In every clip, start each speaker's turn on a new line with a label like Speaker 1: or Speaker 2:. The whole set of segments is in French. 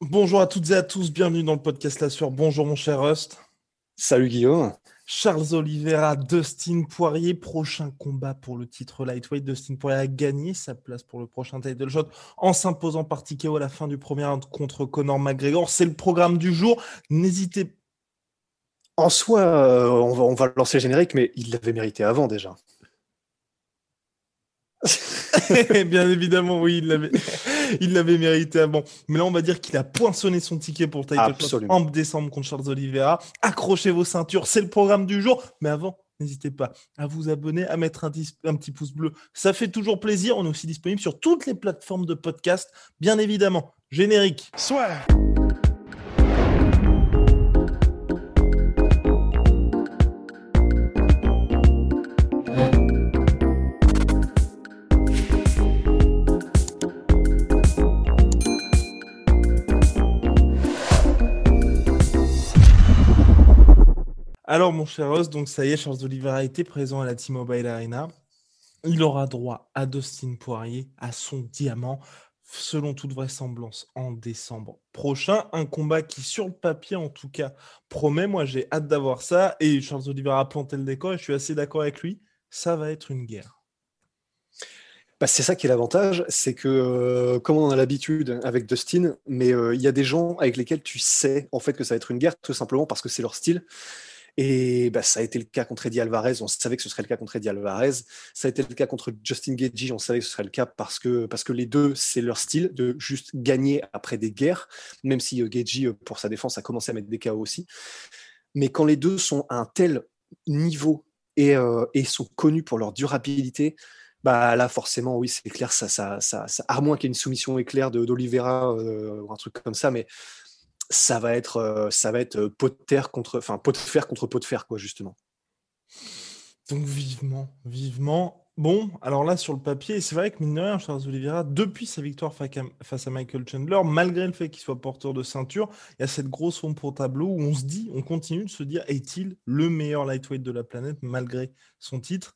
Speaker 1: Bonjour à toutes et à tous, bienvenue dans le podcast La Sueur. Bonjour mon cher Rust.
Speaker 2: Salut Guillaume.
Speaker 1: Charles Oliveira, Dustin Poirier, prochain combat pour le titre lightweight. Dustin Poirier a gagné sa place pour le prochain title shot en s'imposant par TKO à la fin du premier round contre Conor McGregor. C'est le programme du jour. N'hésitez
Speaker 2: En soi, euh, on, va, on va lancer le générique, mais il l'avait mérité avant déjà.
Speaker 1: Bien évidemment, oui, il l'avait, il l'avait mérité avant. Mais là, on va dire qu'il a poinçonné son ticket pour le title shot
Speaker 2: Absolument.
Speaker 1: en décembre contre Charles Oliveira. Accrochez vos ceintures, c'est le programme du jour. Mais avant, n'hésitez pas à vous abonner, à mettre un, un petit pouce bleu. Ça fait toujours plaisir. On est aussi disponible sur toutes les plateformes de podcast, bien évidemment. Générique. Alors, mon cher donc ça y est, Charles Oliveira a été présent à la T-Mobile Arena. Il aura droit à Dustin Poirier, à son diamant, selon toute vraisemblance, en décembre prochain. Un combat qui, sur le papier en tout cas, promet. Moi, j'ai hâte d'avoir ça. Et Charles Oliveira a planté le décor et je suis assez d'accord avec lui. Ça va être une guerre.
Speaker 2: Bah, c'est ça qui est l'avantage, c'est que euh, comme on a l'habitude avec Dustin, mais euh, il y a des gens avec lesquels tu sais en fait que ça va être une guerre tout simplement parce que c'est leur style. Et bah, ça a été le cas contre Eddie Alvarez, on savait que ce serait le cas contre Eddie Alvarez. Ça a été le cas contre Justin Gaethje, on savait que ce serait le cas parce que, parce que les deux, c'est leur style de juste gagner après des guerres, même si euh, Gaethje, euh, pour sa défense, a commencé à mettre des KO aussi. Mais quand les deux sont à un tel niveau et, euh, et sont connus pour leur durabilité, bah là forcément oui c'est clair ça ça ça, ça à moins qu'il y ait une soumission éclair de d'Olivera ou un truc comme ça mais ça va être euh, ça va être euh, pot de contre enfin pot fer contre pot de fer quoi justement
Speaker 1: Donc vivement, vivement. Bon, alors là, sur le papier, c'est vrai que mine de Charles Oliveira, depuis sa victoire fa- face à Michael Chandler, malgré le fait qu'il soit porteur de ceinture, il y a cette grosse ombre au tableau où on se dit, on continue de se dire, est-il le meilleur lightweight de la planète malgré son titre?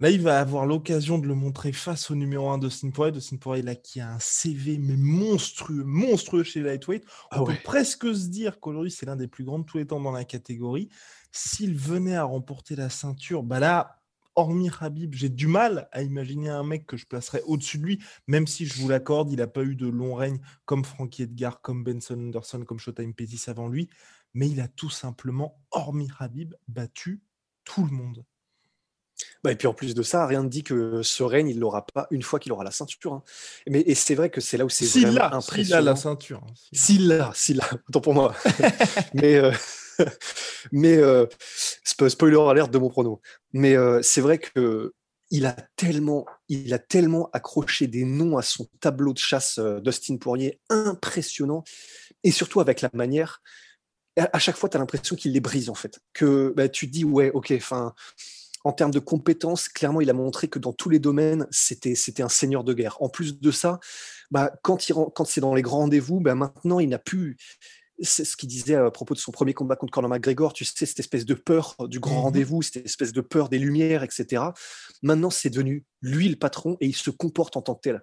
Speaker 1: Là, il va avoir l'occasion de le montrer face au numéro 1 de Dustin Poirier. Dustin Poirier, là, qui a un CV mais monstrueux, monstrueux chez lightweight. On
Speaker 2: Ah
Speaker 1: peut
Speaker 2: ouais.
Speaker 1: presque se dire qu'aujourd'hui, c'est l'un des plus grands de tous les temps dans la catégorie. S'il venait à remporter la ceinture, bah là, hormis Habib, j'ai du mal à imaginer un mec que je placerais au-dessus de lui, même si je vous l'accorde, il n'a pas eu de long règne comme Frankie Edgar, comme Benson Anderson, comme Showtime Pettis avant lui, mais il a tout simplement, hormis Habib, battu tout le monde.
Speaker 2: Bah, et puis en plus de ça rien ne dit que ce règne il l'aura pas une fois qu'il aura la ceinture hein. mais et c'est vrai que c'est là où c'est
Speaker 1: S'il
Speaker 2: vraiment
Speaker 1: a, s'il a
Speaker 2: impressionnant
Speaker 1: la ceinture. hein, s'il-
Speaker 2: l'a, s'il l'a, autant pour moi. mais euh, mais euh, spo- spoiler alert de mon prono. Mais euh, c'est vrai que il a tellement, il a tellement accroché des noms à son tableau de chasse Dustin Poirier, impressionnant, et surtout avec la manière. À, à chaque fois, tu as l'impression qu'il les brise en fait. Que bah, tu te dis ouais, ok, enfin. En termes de compétences, clairement, il a montré que dans tous les domaines, c'était c'était un seigneur de guerre. En plus de ça, bah, quand, il, quand c'est dans les grands rendez-vous, bah, maintenant, il n'a plus. C'est ce qu'il disait à propos de son premier combat contre Conor McGregor, tu sais, cette espèce de peur du grand
Speaker 1: Mhm.
Speaker 2: rendez-vous, cette espèce de peur des lumières, etc. Maintenant, c'est devenu lui le patron et il se comporte en tant que tel.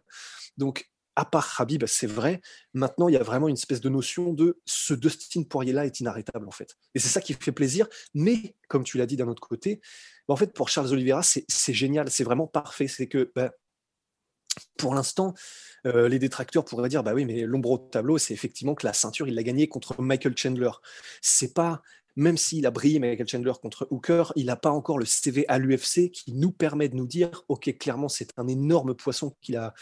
Speaker 2: Donc, à part Habib, c'est vrai, maintenant, il y a vraiment une espèce de notion de ce Dustin Poirier-là est inarrêtable, en fait. Et c'est ça qui fait plaisir. Mais, comme tu l'as dit d'un autre côté, bah, en fait, pour Charles Oliveira, c'est génial, c'est vraiment parfait. C'est que, bah, pour l'instant, euh, les détracteurs pourraient dire bah oui, mais l'ombre au tableau, c'est effectivement que la ceinture, il l'a gagnée contre Michael Chandler. C'est pas, même s'il a brillé Michael Chandler contre Hooker, il n'a pas encore le CV à l'UFC qui nous permet de nous dire ok, clairement, c'est un énorme poisson qu'il a,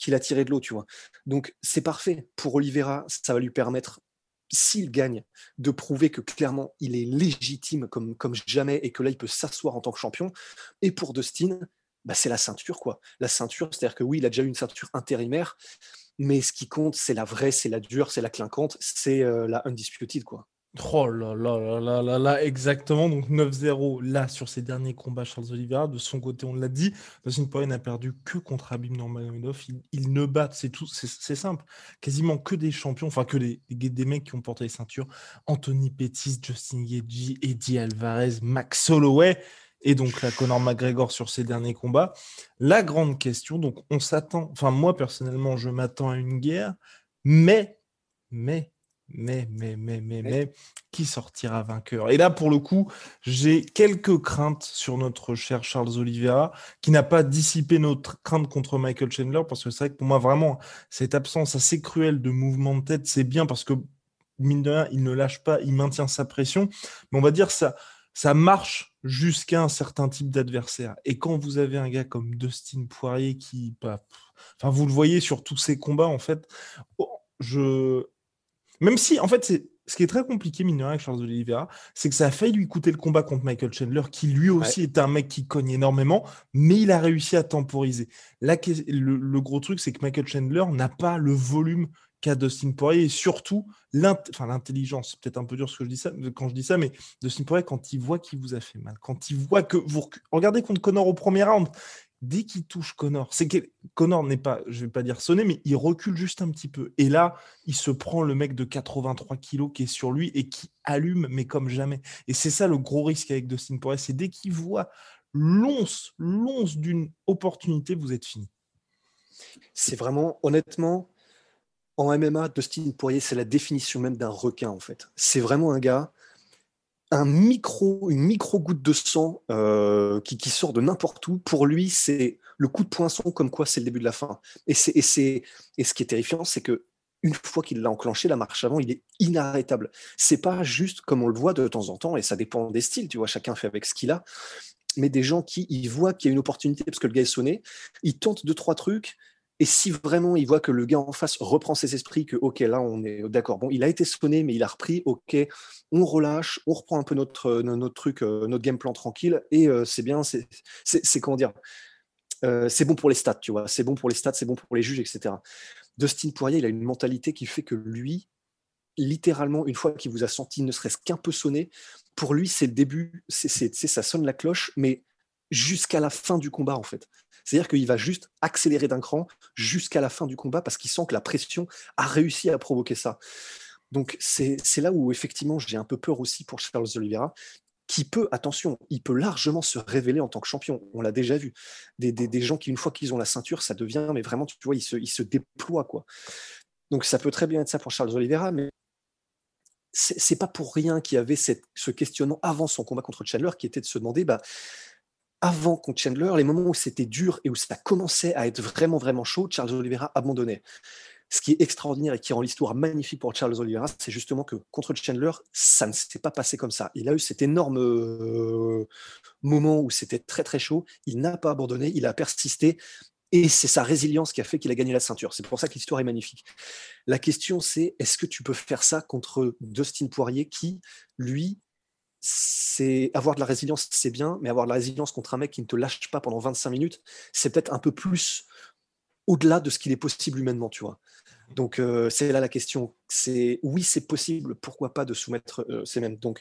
Speaker 2: qu'il a tiré de l'eau, tu vois. Donc c'est parfait pour Oliveira, ça va lui permettre s'il gagne, de prouver que clairement il est légitime comme, jamais et que là il peut s'asseoir en tant que champion. Et pour Dustin, bah, c'est la ceinture, quoi. La ceinture, c'est-à-dire que oui, il a déjà eu une ceinture intérimaire, mais ce qui compte, c'est la vraie, c'est la dure, c'est la clinquante, c'est euh, la undisputed, quoi.
Speaker 1: Oh là là là là là exactement. Donc 9-0 là sur ses derniers combats, Charles Oliveira. De son côté, on l'a dit, Dustin Poirier n'a perdu que contre Abim Nurmagomedov. Il, ne bat, c'est tout, c'est simple. Quasiment que des champions, enfin que des, des mecs qui ont porté les ceintures. Anthony Pettis, Justin Gaethje, Eddie Alvarez, Max Holloway et donc la Conor McGregor sur ses derniers combats. La grande question, donc on s'attend, enfin moi personnellement, je m'attends à une guerre, mais, mais mais, mais, mais, mais, mais, qui sortira vainqueur? Et là, pour le coup, j'ai quelques craintes sur notre cher Charles Oliveira, qui n'a pas dissipé notre crainte contre Michael Chandler, parce que c'est vrai que pour moi, vraiment, cette absence assez cruelle de mouvement de tête, c'est bien parce que, mine de rien, il ne lâche pas, il maintient sa pression, mais on va dire ça, ça marche jusqu'à un certain type d'adversaire. Et quand vous avez un gars comme Dustin Poirier qui, bah, enfin, vous le voyez sur tous ces combats, en fait, oh, je, même si, en fait, c'est ce qui est très compliqué, mine de rien, avec Charles Oliveira, c'est que ça a failli lui coûter le combat contre Michael Chandler, qui lui aussi est un mec qui cogne énormément, mais il a réussi à temporiser. Là, le, gros truc, c'est que Michael Chandler n'a pas le volume qu'a Dustin Poirier, et surtout l'intelligence. C'est peut-être un peu dur ce que je dis ça, quand je dis ça, mais Dustin Poirier, quand il voit qu'il vous a fait mal, quand il voit que vous... Regardez contre Connor au premier round, dès qu'il touche Connor, c'est que Connor n'est pas, je vais pas dire sonné, mais il recule juste un petit peu. Et là, il se prend le mec de 83 kilos qui est sur lui et qui allume, mais comme jamais. Et c'est ça le gros risque avec Dustin Poirier, c'est dès qu'il voit l'once, l'once d'une opportunité, vous êtes fini.
Speaker 2: C'est vraiment, honnêtement, en MMA, Dustin Poirier, c'est la définition même d'un requin, en fait. C'est vraiment un gars, un micro, une micro goutte de sang euh, qui, sort de n'importe où, pour lui, c'est le coup de poinçon comme quoi c'est le début de la fin. Et, c'est, et, ce qui est terrifiant, c'est que une fois qu'il l'a enclenché, la marche avant, il est inarrêtable. C'est pas juste comme on le voit de temps en temps, et ça dépend des styles, tu vois, chacun fait avec ce qu'il a, mais des gens qui ils voient qu'il y a une opportunité parce que le gars est sonné, ils tentent deux, trois trucs, et si vraiment il voit que le gars en face reprend ses esprits, que ok, là on est d'accord, bon, il a été sonné, mais il a repris, ok, on relâche, on reprend un peu notre, euh, truc, euh, notre game plan tranquille, et euh, c'est bien, c'est comment dire, c'est bon pour les stats, tu vois, c'est bon pour les stats, c'est bon pour les juges, etc. Dustin Poirier, il a une mentalité qui fait que lui, littéralement, une fois qu'il vous a senti ne serait-ce qu'un peu sonné, pour lui, c'est le début, c'est ça sonne la cloche, mais jusqu'à la fin du combat, en fait. C'est-à-dire qu'il va juste accélérer d'un cran jusqu'à la fin du combat parce qu'il sent que la pression a réussi à provoquer ça. Donc c'est là où effectivement j'ai un peu peur aussi pour Charles Oliveira, qui peut, attention, il peut largement se révéler en tant que champion. On l'a déjà vu. Des, gens qui, une fois qu'ils ont la ceinture, ça devient, mais vraiment, tu vois, ils se, ils déploient. Quoi. Donc ça peut très bien être ça pour Charles Oliveira, mais c'est pas pour rien qu'il y avait cette, ce questionnement avant son combat contre Chandler qui était de se demander bah, avant contre Chandler, les moments où c'était dur et où ça commençait à être vraiment, vraiment chaud, Charles Oliveira abandonnait. Ce qui est extraordinaire et qui rend l'histoire magnifique pour Charles Oliveira, c'est justement que contre Chandler, ça ne s'est pas passé comme ça. Il a eu cet énorme euh, moment où c'était très très chaud. Il n'a pas abandonné, il a persisté. Et c'est sa résilience qui a fait qu'il a gagné la ceinture. C'est pour ça que l'histoire est magnifique. La question, c'est est-ce que tu peux faire ça contre Dustin Poirier qui, lui, c'est avoir de la résilience, c'est bien, mais avoir de la résilience contre un mec qui ne te lâche pas pendant 25 minutes, c'est peut-être un peu plus au-delà de ce qu'il est possible humainement, tu vois. Donc euh, c'est là la question. C'est oui, c'est possible. Pourquoi pas de soumettre euh, c'est même donc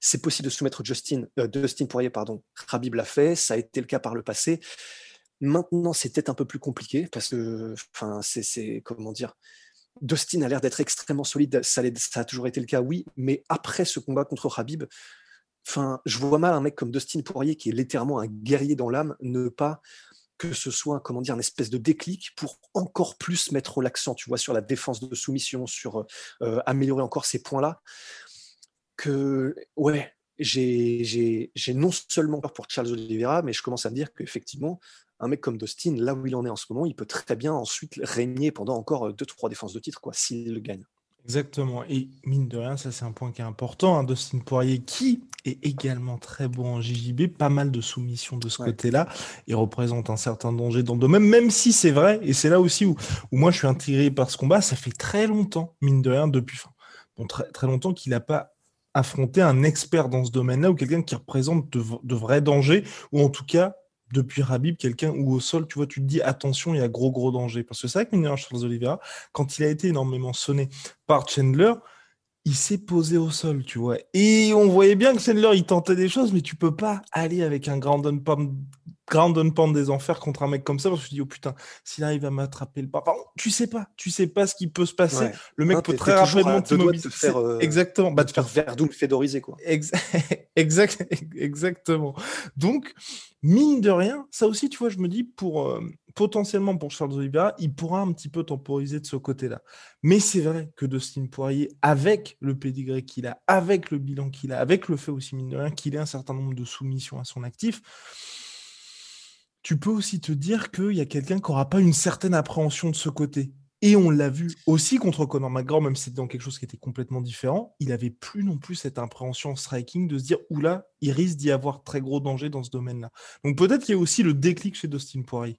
Speaker 2: c'est possible de soumettre Justin euh, Poirier pardon. Khabib l'a fait, ça a été le cas par le passé. Maintenant, c'est peut-être un peu plus compliqué parce que enfin c'est comment dire Dustin a l'air d'être extrêmement solide, ça, a toujours été le cas, oui, mais après ce combat contre Habib, enfin, je vois mal un mec comme Dustin Poirier, qui est littéralement un guerrier dans l'âme, ne pas que ce soit, comment dire, une espèce de déclic pour encore plus mettre l'accent, tu vois, sur la défense de soumission, sur euh, améliorer encore ces points-là. Que, ouais, j'ai non seulement peur pour Charles Oliveira, mais je commence à me dire qu'effectivement, un mec comme Dustin, là où il en est en ce moment, il peut très bien ensuite régner pendant encore 2-3 défenses de titre, quoi, s'il le gagne.
Speaker 1: Exactement. Et mine de rien, ça c'est un point qui est important. Hein, Dustin Poirier, qui est également très bon en JJB, pas mal de soumissions de ce côté-là, il représente un certain danger dans le domaine, même si c'est vrai, et c'est là aussi où, où, moi je suis intrigué par ce combat, ça fait très longtemps, mine de rien, depuis bon, très, très longtemps qu'il n'a pas affronté un expert dans ce domaine-là ou quelqu'un qui représente de, de vrais dangers, ou en tout cas depuis Rabib, quelqu'un où au sol, tu vois, tu te dis attention, il y a gros, gros danger. Parce que c'est vrai que Charles Oliveira, quand il a été énormément sonné par Chandler, il s'est posé au sol, tu vois. Et on voyait bien que Chandler, il tentait des choses, mais tu peux pas aller avec un grand pound, ground pound des enfers contre un mec comme ça, parce que tu dis, oh putain, s'il arrive à m'attraper le pas, tu sais pas, tu sais pas ce qui peut se passer. Le mec peut très rapidement
Speaker 2: t'immobiliser. Faire,
Speaker 1: euh, exactement.
Speaker 2: Bah, de faire Verdun fédoriser, quoi.
Speaker 1: exact, exactement. Donc, mine de rien, ça aussi, tu vois, je me dis, pour, euh, potentiellement pour Charles Oliveira, il pourra un petit peu temporiser de ce côté-là. Mais c'est vrai que Dustin Poirier, avec le pédigré qu'il a, avec le bilan qu'il a, avec le fait aussi, mine de rien, qu'il ait un certain nombre de soumissions à son actif, tu peux aussi te dire qu'il y a quelqu'un qui n'aura pas une certaine appréhension de ce côté. Et on l'a vu aussi contre Conor McGregor, même si c'était dans quelque chose qui était complètement différent, il avait plus non plus cette appréhension en striking de se dire oula, il risque d'y avoir très gros danger dans ce domaine-là. Donc peut-être qu'il y a aussi le déclic chez Dustin Poirier.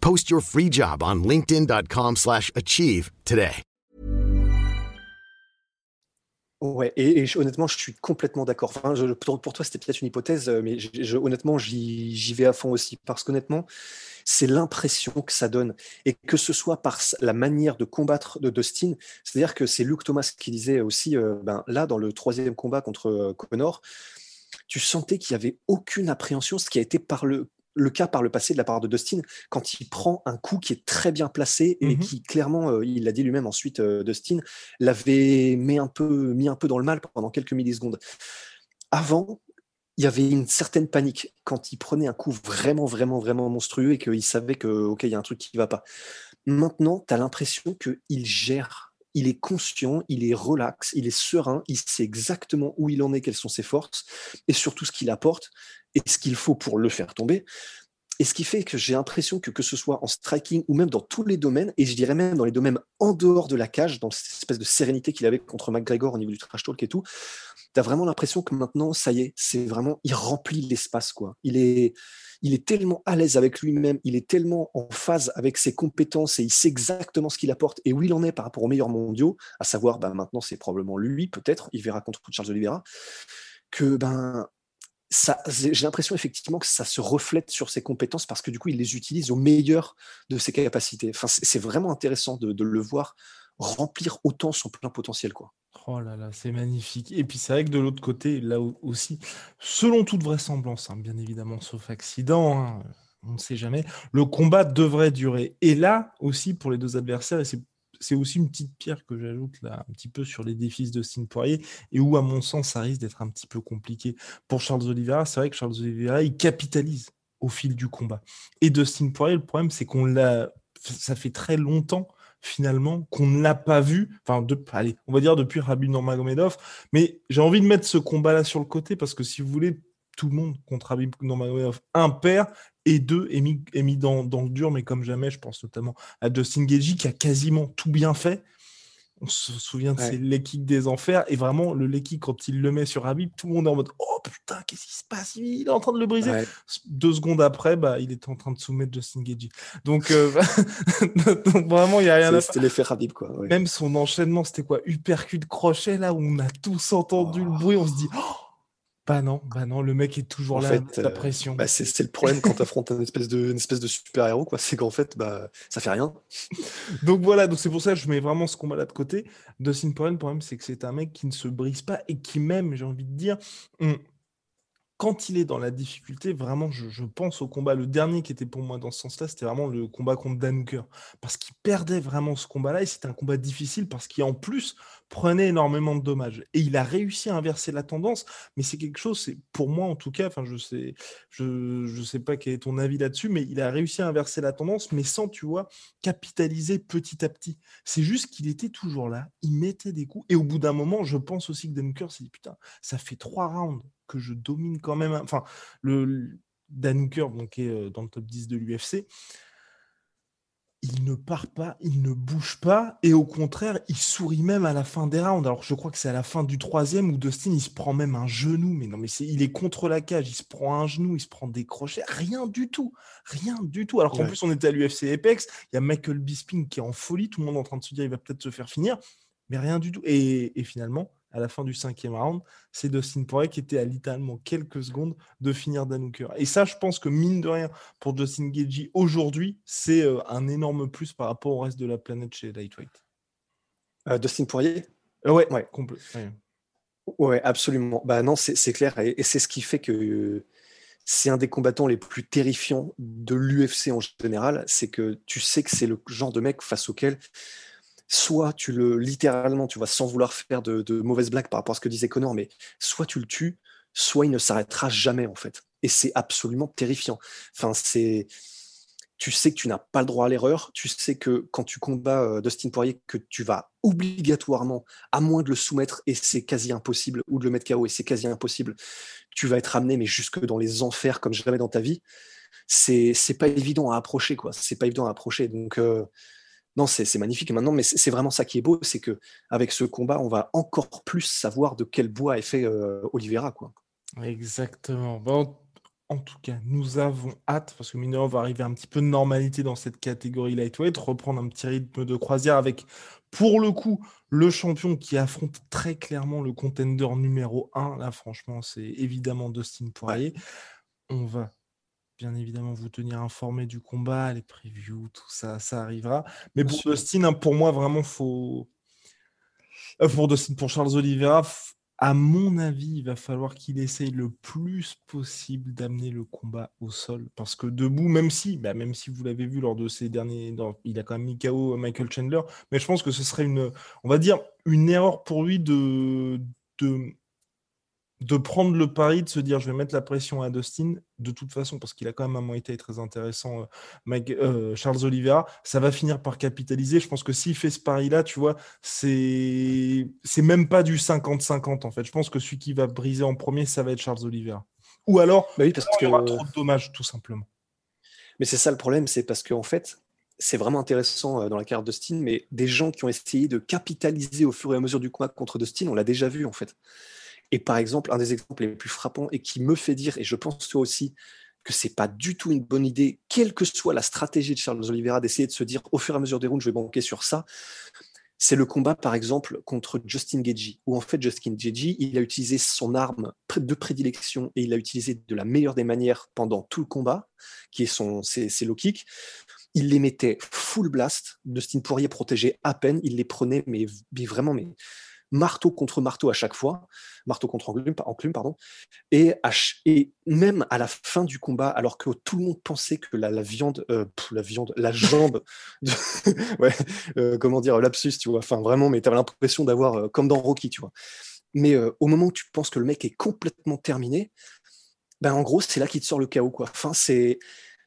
Speaker 3: Post your free job on linkedin.com slash achieve today.
Speaker 2: Ouais, et, honnêtement, je suis complètement d'accord. Pour, toi, c'était peut-être une hypothèse, mais honnêtement, j'y vais à fond aussi. Parce qu'honnêtement, c'est l'impression que ça donne. Et que ce soit par la manière de combattre de Dustin, c'est-à-dire que c'est Luke Thomas qui disait aussi, euh, ben, là, dans le troisième combat contre euh, Connor, tu sentais qu'il n'y avait aucune appréhension, ce qui a été par le, le cas par le passé de la part de Dustin, quand il prend un coup qui est très bien placé et mmh qui clairement, euh, il l'a dit lui-même ensuite, euh, Dustin, l'avait mis un, peu, mis un peu dans le mal pendant quelques millisecondes. Avant, il y avait une certaine panique quand il prenait un coup vraiment, vraiment, vraiment monstrueux et qu'il savait que, OK, il y a un truc qui ne va pas. Maintenant, tu as l'impression qu'il gère il est conscient, il est relax, il est serein, il sait exactement où il en est, quelles sont ses forces, et surtout ce qu'il apporte et ce qu'il faut pour le faire tomber. Et ce qui fait que j'ai l'impression que que ce soit en striking ou même dans tous les domaines, et je dirais même dans les domaines en dehors de la cage, dans cette espèce de sérénité qu'il avait contre McGregor au niveau du trash talk et tout, tu as vraiment l'impression que maintenant, ça y est, c'est vraiment, il remplit l'espace, quoi. Il est, il est tellement à l'aise avec lui-même, il est tellement en phase avec ses compétences et il sait exactement ce qu'il apporte et où il en est par rapport aux meilleurs mondiaux, à savoir, bah, maintenant, c'est probablement lui, peut-être, il verra contre Charles Oliveira, que, ben, j'ai l'impression effectivement que ça se reflète sur ses compétences parce que du coup, il les utilise au meilleur de ses capacités. Enfin, c'est vraiment intéressant de, le voir remplir autant son plein potentiel. Quoi.
Speaker 1: Oh là là, c'est magnifique. Et puis c'est vrai que de l'autre côté, là aussi, selon toute vraisemblance, hein, bien évidemment, sauf accident, hein, on ne sait jamais, le combat devrait durer. Et là aussi, pour les deux adversaires, et c'est c'est aussi une petite pierre que j'ajoute là, un petit peu sur les défis de Stine Poirier, et où, à mon sens, ça risque d'être un petit peu compliqué. Pour Charles Oliveira, c'est vrai que Charles Oliveira, il capitalise au fil du combat. Et Dustin Poirier, le problème, c'est qu'on l'a. Ça fait très longtemps finalement qu'on ne l'a pas vu. Enfin, de, allez, on va dire depuis Rabin Nurmagomedov. Mais j'ai envie de mettre ce combat-là sur le côté parce que si vous voulez, tout le monde contre Rabib Nurmagomedov père et deux est mis, est mis dans, dans, le dur, mais comme jamais, je pense notamment à Dustin Gagey qui a quasiment tout bien fait. On se souvient de ouais. ses des enfers, et vraiment, le leg quand il le met sur Habib, tout le monde est en mode Oh putain, qu'est-ce qui se passe? Il est en train de le briser. Deux secondes après, bah, il était en train de soumettre Justin Gagey. Donc, euh, Donc vraiment, il n'y a rien à
Speaker 2: C'était l'effet Habib, quoi.
Speaker 1: Même son enchaînement, c'était quoi? Uppercut crochet, là, où on a tous entendu le bruit, on se dit Oh bah non, bah non, le mec est toujours en là, fait, la pression.
Speaker 2: Bah c'est le problème quand tu affrontes une espèce de, une espèce de super-héros, quoi. C'est qu'en fait, bah, ça fait rien.
Speaker 1: donc voilà, donc c'est pour ça que je mets vraiment ce combat-là de côté. Dustin Poirier, le problème, c'est que c'est un mec qui ne se brise pas et qui même, j'ai envie de dire, quand il est dans la difficulté, vraiment, je, pense au combat. Le dernier qui était pour moi dans ce sens-là, c'était vraiment le combat contre Dan Parce qu'il perdait vraiment ce combat-là et c'était un combat difficile parce qu'il en plus prenait énormément de dommages. Et il a réussi à inverser la tendance, mais c'est quelque chose, c'est pour moi en tout cas, enfin je sais, je, je sais pas quel est ton avis là-dessus, mais il a réussi à inverser la tendance, mais sans, tu vois, capitaliser petit à petit. C'est juste qu'il était toujours là, il mettait des coups. Et au bout d'un moment, je pense aussi que Dan s'est dit, putain, ça fait trois rounds que je domine quand même. Enfin, le Dan Hooker, donc, qui est dans le top 10 de l'UFC, il ne part pas, il ne bouge pas, et au contraire, il sourit même à la fin des rounds. Alors je crois que c'est à la fin du troisième où Dustin il se prend même un genou, mais non, mais c'est, il est contre la cage, il se prend un genou, il se prend des crochets, rien du tout, rien du tout. Alors qu'en plus on était à l'UFC Apex, il y a Michael Bisping qui est en folie, tout le monde est en train de se dire il va peut-être se faire finir, mais rien du tout. Et, et finalement, à la fin du cinquième round, c'est Dustin Poirier qui était à littéralement quelques secondes de finir Dan Et ça, je pense que mine de rien, pour Justin Gagey aujourd'hui, c'est euh, un énorme plus par rapport au reste de la planète chez Lightweight.
Speaker 2: Euh, Dustin Poirier?
Speaker 1: Euh, Ouais, ouais. complètement.
Speaker 2: Ouais. absolument. Bah non, c'est clair. Et, et c'est ce qui fait que c'est un des combattants les plus terrifiants de l'UFC en général. C'est que tu sais que c'est le genre de mec face auquel soit tu le littéralement, tu vois, sans vouloir faire de, mauvaises blagues par rapport à ce que disait Connor, mais soit tu le tues, soit il ne s'arrêtera jamais en fait. Et c'est absolument terrifiant. Enfin, c'est, tu sais que tu n'as pas le droit à l'erreur. Tu sais que quand tu combats euh, Dustin Poirier, que tu vas obligatoirement, à moins de le soumettre et c'est quasi impossible, ou de le mettre KO et c'est quasi impossible, tu vas être amené mais jusque dans les enfers comme jamais dans ta vie. C'est c'est pas évident à approcher quoi. C'est pas évident à approcher. Donc euh, non, c'est magnifique. maintenant, mais c'est vraiment ça qui est beau, c'est que avec ce combat, on va encore plus savoir de quel bois est fait euh, Oliveira, quoi.
Speaker 1: Exactement. Bon, en tout cas, nous avons hâte, parce que Mineur va arriver un petit peu de normalité dans cette catégorie lightweight, reprendre un petit rythme de croisière avec, pour le coup, le champion qui affronte très clairement le contender numéro 1. Là, franchement, c'est évidemment Dustin Poirier. On va bien évidemment vous tenir informé du combat, les previews, tout ça, ça arrivera. Mais pour Dustin, hein, pour moi, vraiment, faut. Euh, pour Dustin, pour Charles Oliveira, à mon avis, il va falloir qu'il essaye le plus possible d'amener le combat au sol. Parce que debout, même si, bah, même si vous l'avez vu lors de ces derniers. il a quand même mis KO Michael Chandler, mais je pense que ce serait une. On va dire une erreur pour lui de. de de prendre le pari, de se dire je vais mettre la pression à Dustin, de toute façon, parce qu'il a quand même un Muay très intéressant, euh, euh, Charles Oliveira, ça va finir par capitaliser. Je pense que s'il fait ce pari-là, tu vois, c'est c'est même pas du 50-50 en fait. Je pense que celui qui va briser en premier, ça va être Charles Oliveira. Ou alors,
Speaker 2: bah oui, parce
Speaker 1: y aura trop de dommages, tout simplement.
Speaker 2: Mais c'est ça le problème, c'est parce qu'en fait, c'est vraiment intéressant euh, dans la carrière de Dustin, mais des gens qui ont essayé de capitaliser au fur et à mesure du combat contre Dustin, on l'a déjà vu en fait. Et par exemple, un des exemples les plus frappants et qui me fait dire, et je pense toi aussi, que c'est pas du tout une bonne idée, quelle que soit la stratégie de Charles Oliveira, d'essayer de se dire au fur et à mesure des rounds, je vais banquer sur ça. C'est le combat, par exemple, contre Justin Gagey, où en fait, Justin Gagey, il a utilisé son arme de prédilection et il l'a utilisé de la meilleure des manières pendant tout le combat, qui est son, ses, low kicks. Il les mettait full blast. Justin Poirier protégeait à peine. Il les prenait, mais, mais vraiment, mais marteau contre marteau à chaque fois, marteau contre enclume, pardon, et, même à la fin du combat, alors que tout le monde pensait que la, viande, euh, la viande, la jambe, euh, comment dire, lapsus, tu vois, enfin vraiment, mais tu avais l'impression d'avoir, euh, comme dans Rocky, tu vois. Mais au moment où tu penses que le mec est complètement terminé, ben en gros, c'est là qu'il te sort le chaos, quoi. C'est,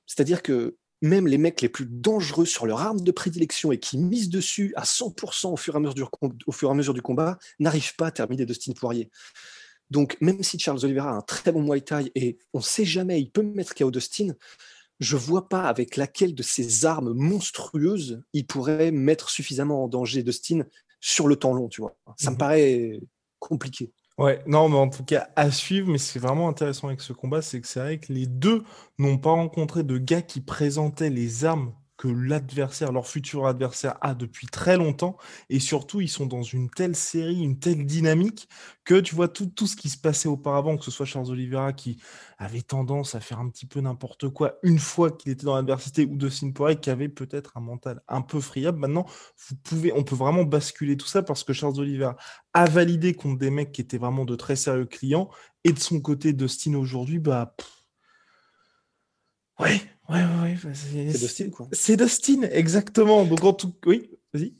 Speaker 2: c'est-à-dire que même les mecs les plus dangereux sur leur arme de prédilection et qui misent dessus à 100% au fur et à mesure du, au fur et à mesure du combat n'arrivent pas à terminer Dustin Poirier. Donc, même si Charles Oliveira a un très bon Muay Thai et on ne sait jamais, il peut mettre KO Dustin, je vois pas avec laquelle de ces armes monstrueuses il pourrait mettre suffisamment en danger Dustin sur le temps long, tu vois. Ça me mhm. paraît compliqué.
Speaker 1: Ouais, non, mais en tout cas, à suivre, mais c'est vraiment intéressant avec ce combat, c'est que c'est vrai que les deux n'ont pas rencontré de gars qui présentaient les armes que l'adversaire, leur futur adversaire a depuis très longtemps. Et surtout, ils sont dans une telle série, une telle dynamique que tu vois tout, tout ce qui se passait auparavant, que ce soit Charles Oliveira qui avait tendance à faire un petit peu n'importe quoi une fois qu'il était dans l'adversité ou de Poirier qui avait peut-être un mental un peu friable. Maintenant, vous pouvez, on peut vraiment basculer tout ça parce que Charles Oliveira a validé contre des mecs qui étaient vraiment de très sérieux clients. Et de son côté, Dustin aujourd'hui, bah. Ouais, ouais, ouais. Bah,
Speaker 2: c'est Dustin, quoi.
Speaker 1: C'est Dustin, exactement. Donc, en tout oui, vas-y.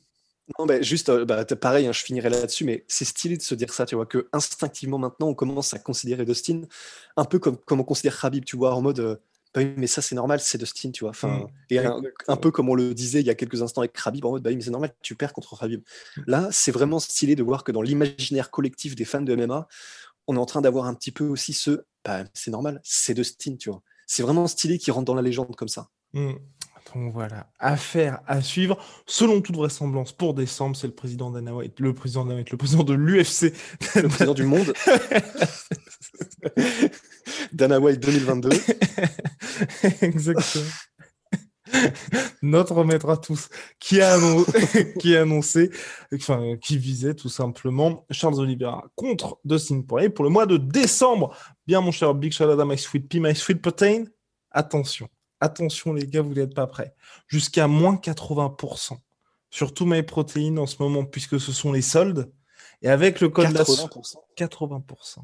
Speaker 2: Non, bah, juste, euh, bah, pareil, hein, je finirai là-dessus, mais c'est stylé de se dire ça, tu vois, que instinctivement maintenant, on commence à considérer Dustin un peu comme, comme on considère Khabib, tu vois, en mode, euh, bah mais ça c'est normal, c'est Dustin, tu vois. Enfin, mmh, et un, peu comme on le disait il y a quelques instants avec Khabib, en mode, bah mais c'est normal, tu perds contre Khabib. Mmh. Là, c'est vraiment stylé de voir que dans l'imaginaire collectif des fans de MMA, on est en train d'avoir un petit peu aussi ce, bah, c'est normal, c'est Dustin, tu vois c'est vraiment stylé qui rentre dans la légende comme ça.
Speaker 1: Mmh. Donc voilà, affaire à suivre. Selon toute vraisemblance, pour décembre, c'est le président Dana White, le président Dana White, le président de l'UFC.
Speaker 2: Le président du monde. Dana White 2022.
Speaker 1: Exactement. Notre maître à tous, qui a, annon- qui a annoncé, enfin, qui visait tout simplement Charles Oliveira contre Dustin Poirier pour le mois de décembre. Bien, mon cher Big Shout out à My Sweet Pea, My Sweet Protein. Attention, attention, les gars, vous n'êtes pas prêts. Jusqu'à moins 80% sur tout My Protein en ce moment, puisque ce sont les soldes. Et avec le code la
Speaker 2: 80%.
Speaker 1: 80%.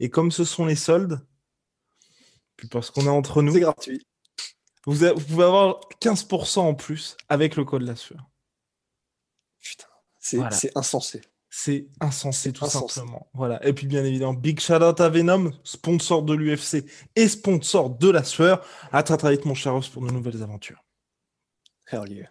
Speaker 1: Et comme ce sont les soldes, puis parce qu'on est entre nous,
Speaker 2: C'est gratuit.
Speaker 1: Vous, a- vous pouvez avoir 15% en plus avec le code la sueur.
Speaker 2: Putain, c'est
Speaker 1: Voilà.
Speaker 2: insensé.
Speaker 1: C'est insensé, tout
Speaker 2: insensé.
Speaker 1: simplement. Voilà. Et puis, bien évidemment, big shout out à Venom, sponsor de l'UFC et sponsor de la sueur. À très très vite, mon cher Ross, pour de nouvelles aventures.
Speaker 2: Hell yeah.